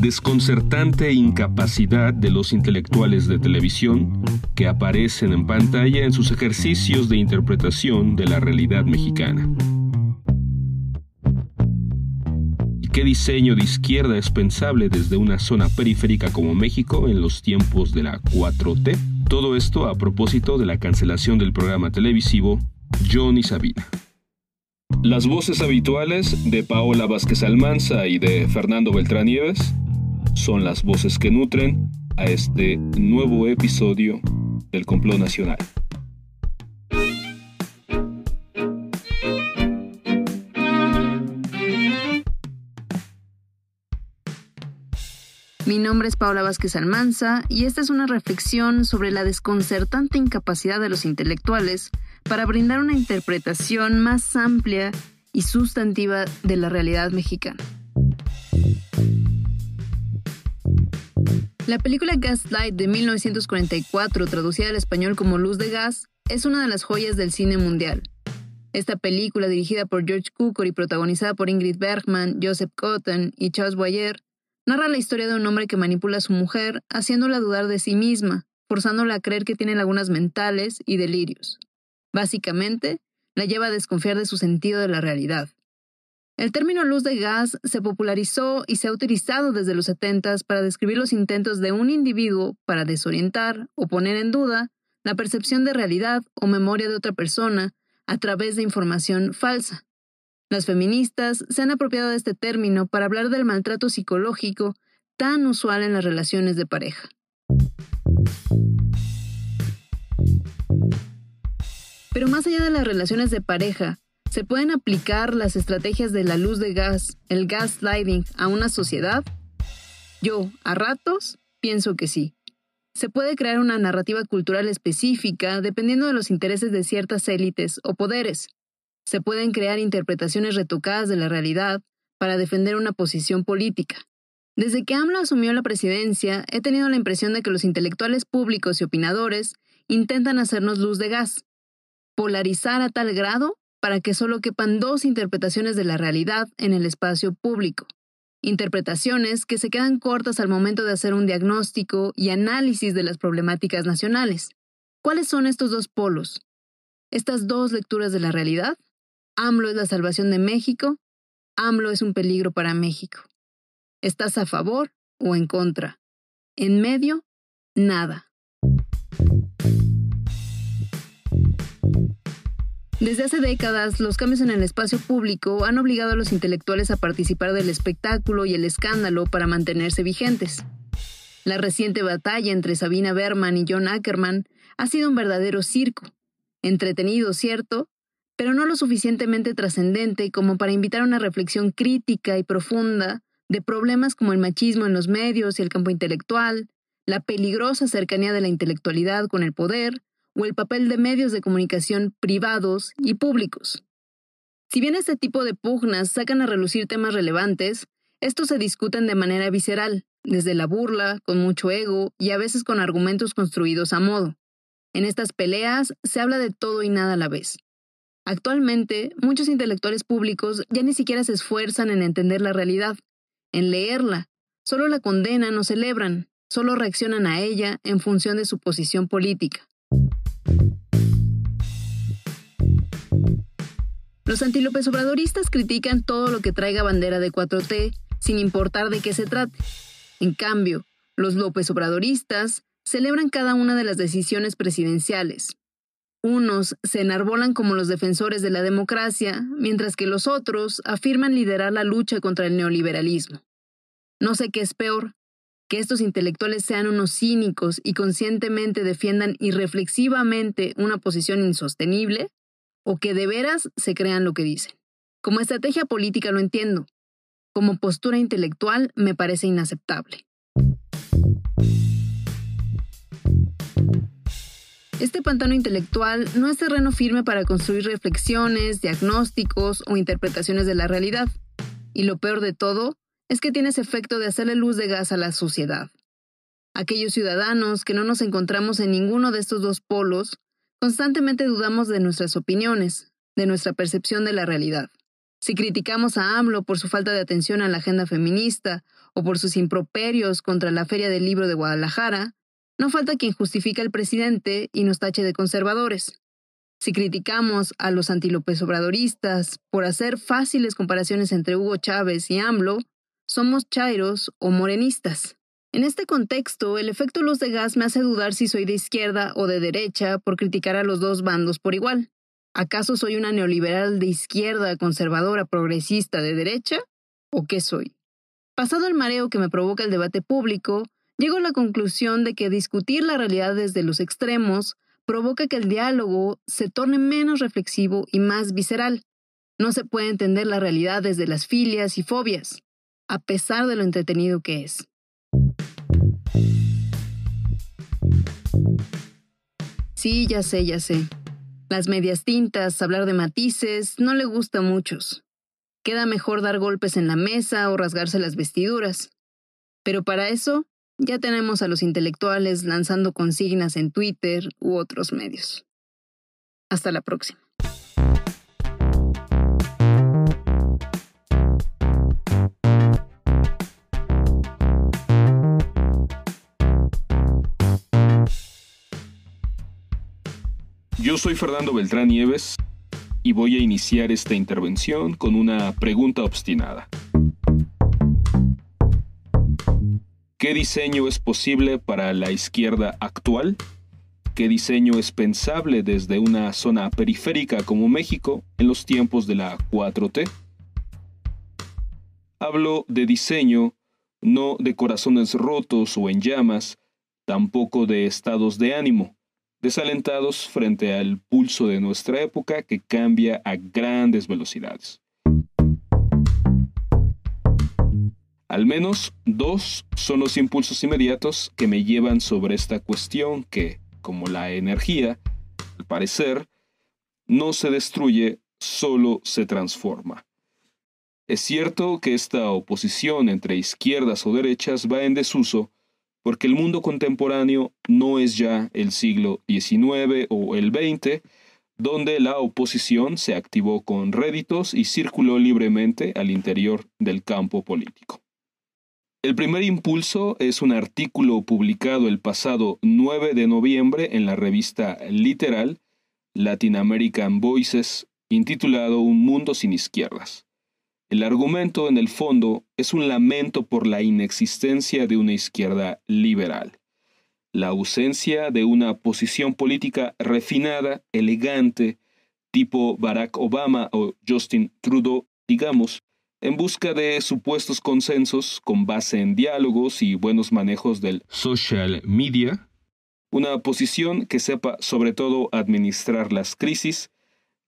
desconcertante incapacidad de los intelectuales de televisión que aparecen en pantalla en sus ejercicios de interpretación de la realidad mexicana. ¿Y qué diseño de izquierda es pensable desde una zona periférica como México en los tiempos de la 4T? Todo esto a propósito de la cancelación del programa televisivo Johnny Sabina. Las voces habituales de Paola Vázquez Almanza y de Fernando Beltrán Nieves son las voces que nutren a este nuevo episodio del Complot Nacional. Mi nombre es Paola Vázquez Almanza y esta es una reflexión sobre la desconcertante incapacidad de los intelectuales para brindar una interpretación más amplia y sustantiva de la realidad mexicana. La película Gaslight de 1944, traducida al español como Luz de Gas, es una de las joyas del cine mundial. Esta película, dirigida por George Cukor y protagonizada por Ingrid Bergman, Joseph Cotton y Charles Boyer, narra la historia de un hombre que manipula a su mujer, haciéndola dudar de sí misma, forzándola a creer que tiene lagunas mentales y delirios. Básicamente, la lleva a desconfiar de su sentido de la realidad. El término luz de gas se popularizó y se ha utilizado desde los 70 para describir los intentos de un individuo para desorientar o poner en duda la percepción de realidad o memoria de otra persona a través de información falsa. Las feministas se han apropiado de este término para hablar del maltrato psicológico tan usual en las relaciones de pareja. Pero más allá de las relaciones de pareja, ¿Se pueden aplicar las estrategias de la luz de gas, el gaslighting, a una sociedad? Yo, a ratos, pienso que sí. Se puede crear una narrativa cultural específica dependiendo de los intereses de ciertas élites o poderes. Se pueden crear interpretaciones retocadas de la realidad para defender una posición política. Desde que AMLO asumió la presidencia, he tenido la impresión de que los intelectuales públicos y opinadores intentan hacernos luz de gas, polarizar a tal grado para que solo quepan dos interpretaciones de la realidad en el espacio público. Interpretaciones que se quedan cortas al momento de hacer un diagnóstico y análisis de las problemáticas nacionales. ¿Cuáles son estos dos polos? Estas dos lecturas de la realidad. AMLO es la salvación de México. AMLO es un peligro para México. ¿Estás a favor o en contra? En medio, nada. Desde hace décadas, los cambios en el espacio público han obligado a los intelectuales a participar del espectáculo y el escándalo para mantenerse vigentes. La reciente batalla entre Sabina Berman y John Ackerman ha sido un verdadero circo. Entretenido, cierto, pero no lo suficientemente trascendente como para invitar a una reflexión crítica y profunda de problemas como el machismo en los medios y el campo intelectual, la peligrosa cercanía de la intelectualidad con el poder, o el papel de medios de comunicación privados y públicos. Si bien este tipo de pugnas sacan a relucir temas relevantes, estos se discuten de manera visceral, desde la burla, con mucho ego y a veces con argumentos construidos a modo. En estas peleas se habla de todo y nada a la vez. Actualmente, muchos intelectuales públicos ya ni siquiera se esfuerzan en entender la realidad, en leerla, solo la condenan o celebran, solo reaccionan a ella en función de su posición política. Los antílopes obradoristas critican todo lo que traiga bandera de 4T, sin importar de qué se trate. En cambio, los López obradoristas celebran cada una de las decisiones presidenciales. Unos se enarbolan como los defensores de la democracia, mientras que los otros afirman liderar la lucha contra el neoliberalismo. No sé qué es peor, que estos intelectuales sean unos cínicos y conscientemente defiendan irreflexivamente una posición insostenible, o que de veras se crean lo que dicen. Como estrategia política lo entiendo. Como postura intelectual me parece inaceptable. Este pantano intelectual no es terreno firme para construir reflexiones, diagnósticos o interpretaciones de la realidad. Y lo peor de todo es que tiene ese efecto de hacerle luz de gas a la sociedad. Aquellos ciudadanos que no nos encontramos en ninguno de estos dos polos Constantemente dudamos de nuestras opiniones, de nuestra percepción de la realidad. Si criticamos a AMLO por su falta de atención a la agenda feminista o por sus improperios contra la Feria del Libro de Guadalajara, no falta quien justifica al presidente y nos tache de conservadores. Si criticamos a los antilopes obradoristas por hacer fáciles comparaciones entre Hugo Chávez y AMLO, somos chairos o morenistas. En este contexto, el efecto luz de gas me hace dudar si soy de izquierda o de derecha por criticar a los dos bandos por igual. ¿Acaso soy una neoliberal de izquierda, conservadora, progresista, de derecha? ¿O qué soy? Pasado el mareo que me provoca el debate público, llego a la conclusión de que discutir la realidad desde los extremos provoca que el diálogo se torne menos reflexivo y más visceral. No se puede entender la realidad desde las filias y fobias, a pesar de lo entretenido que es. Sí, ya sé, ya sé. Las medias tintas, hablar de matices, no le gusta a muchos. Queda mejor dar golpes en la mesa o rasgarse las vestiduras. Pero para eso, ya tenemos a los intelectuales lanzando consignas en Twitter u otros medios. Hasta la próxima. Yo soy Fernando Beltrán Nieves y voy a iniciar esta intervención con una pregunta obstinada. ¿Qué diseño es posible para la izquierda actual? ¿Qué diseño es pensable desde una zona periférica como México en los tiempos de la 4T? Hablo de diseño, no de corazones rotos o en llamas, tampoco de estados de ánimo desalentados frente al pulso de nuestra época que cambia a grandes velocidades. Al menos dos son los impulsos inmediatos que me llevan sobre esta cuestión que, como la energía, al parecer, no se destruye, solo se transforma. Es cierto que esta oposición entre izquierdas o derechas va en desuso porque el mundo contemporáneo no es ya el siglo XIX o el XX, donde la oposición se activó con réditos y circuló libremente al interior del campo político. El primer impulso es un artículo publicado el pasado 9 de noviembre en la revista Literal, Latin American Voices, intitulado Un mundo sin izquierdas. El argumento, en el fondo, es un lamento por la inexistencia de una izquierda liberal, la ausencia de una posición política refinada, elegante, tipo Barack Obama o Justin Trudeau, digamos, en busca de supuestos consensos con base en diálogos y buenos manejos del social media, una posición que sepa sobre todo administrar las crisis,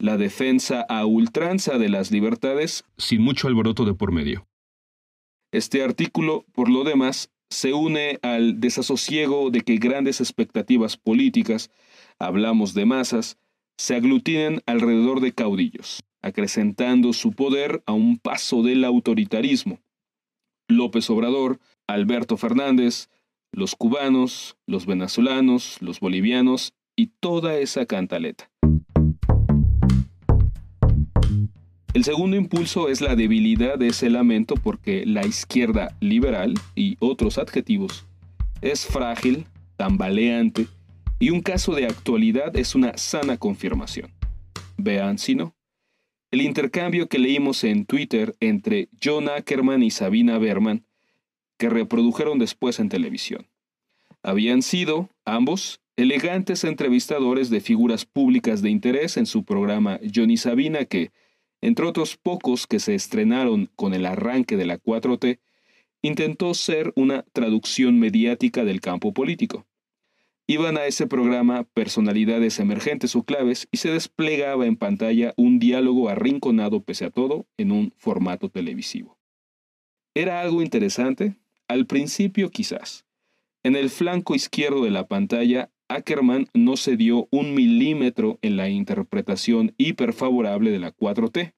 la defensa a ultranza de las libertades sin mucho alboroto de por medio. Este artículo, por lo demás, se une al desasosiego de que grandes expectativas políticas, hablamos de masas, se aglutinen alrededor de caudillos, acrecentando su poder a un paso del autoritarismo. López Obrador, Alberto Fernández, los cubanos, los venezolanos, los bolivianos y toda esa cantaleta. El segundo impulso es la debilidad de ese lamento porque la izquierda liberal y otros adjetivos es frágil, tambaleante y un caso de actualidad es una sana confirmación. Vean si no. El intercambio que leímos en Twitter entre John Ackerman y Sabina Berman, que reprodujeron después en televisión. Habían sido, ambos, elegantes entrevistadores de figuras públicas de interés en su programa Johnny Sabina que, entre otros pocos que se estrenaron con el arranque de la 4T, intentó ser una traducción mediática del campo político. Iban a ese programa personalidades emergentes o claves y se desplegaba en pantalla un diálogo arrinconado pese a todo en un formato televisivo. ¿Era algo interesante? Al principio quizás. En el flanco izquierdo de la pantalla Ackerman no se dio un milímetro en la interpretación hiperfavorable de la 4T,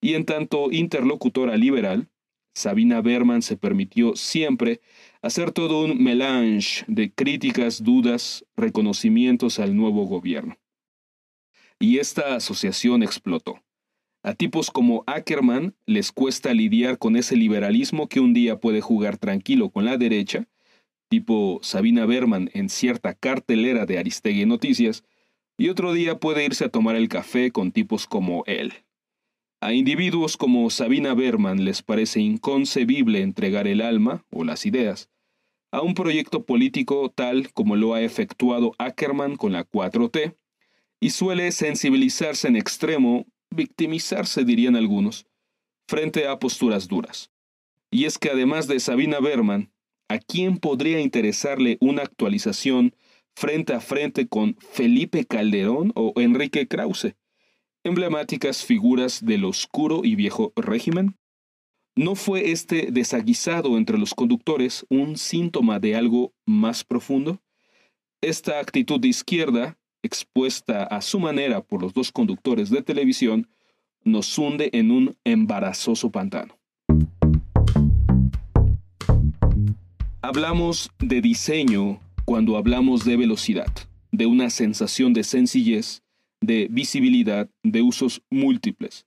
y en tanto interlocutora liberal, Sabina Berman se permitió siempre hacer todo un melange de críticas, dudas, reconocimientos al nuevo gobierno. Y esta asociación explotó. A tipos como Ackerman les cuesta lidiar con ese liberalismo que un día puede jugar tranquilo con la derecha, tipo Sabina Berman en cierta cartelera de Aristegui Noticias, y otro día puede irse a tomar el café con tipos como él. A individuos como Sabina Berman les parece inconcebible entregar el alma o las ideas a un proyecto político tal como lo ha efectuado Ackerman con la 4T, y suele sensibilizarse en extremo, victimizarse dirían algunos, frente a posturas duras. Y es que además de Sabina Berman, ¿a quién podría interesarle una actualización frente a frente con Felipe Calderón o Enrique Krause, emblemáticas figuras del oscuro y viejo régimen? ¿No fue este desaguisado entre los conductores un síntoma de algo más profundo? Esta actitud de izquierda, expuesta a su manera por los dos conductores de televisión, nos hunde en un embarazoso pantano. Hablamos de diseño cuando hablamos de velocidad, de una sensación de sencillez, de visibilidad, de usos múltiples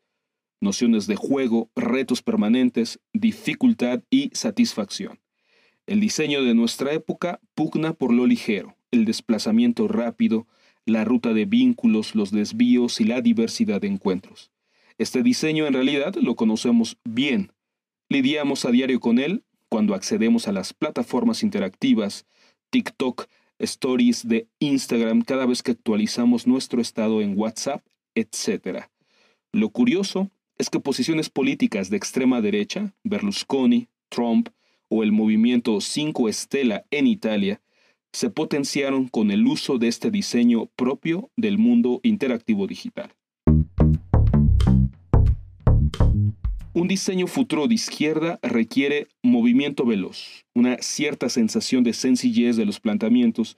nociones de juego, retos permanentes, dificultad y satisfacción. El diseño de nuestra época pugna por lo ligero, el desplazamiento rápido, la ruta de vínculos, los desvíos y la diversidad de encuentros. Este diseño en realidad lo conocemos bien. Lidiamos a diario con él cuando accedemos a las plataformas interactivas, TikTok, stories de Instagram cada vez que actualizamos nuestro estado en WhatsApp, etc. Lo curioso es que posiciones políticas de extrema derecha, Berlusconi, Trump o el movimiento 5 Estela en Italia, se potenciaron con el uso de este diseño propio del mundo interactivo digital. Un diseño futuro de izquierda requiere movimiento veloz, una cierta sensación de sencillez de los planteamientos,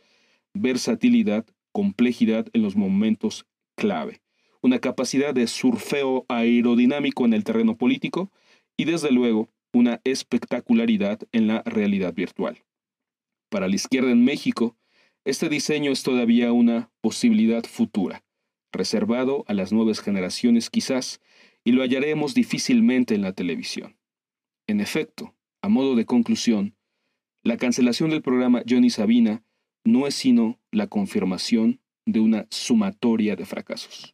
versatilidad, complejidad en los momentos clave una capacidad de surfeo aerodinámico en el terreno político y desde luego una espectacularidad en la realidad virtual. Para la izquierda en México, este diseño es todavía una posibilidad futura, reservado a las nuevas generaciones quizás, y lo hallaremos difícilmente en la televisión. En efecto, a modo de conclusión, la cancelación del programa Johnny Sabina no es sino la confirmación de una sumatoria de fracasos.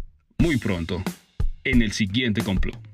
muy pronto en el siguiente complot.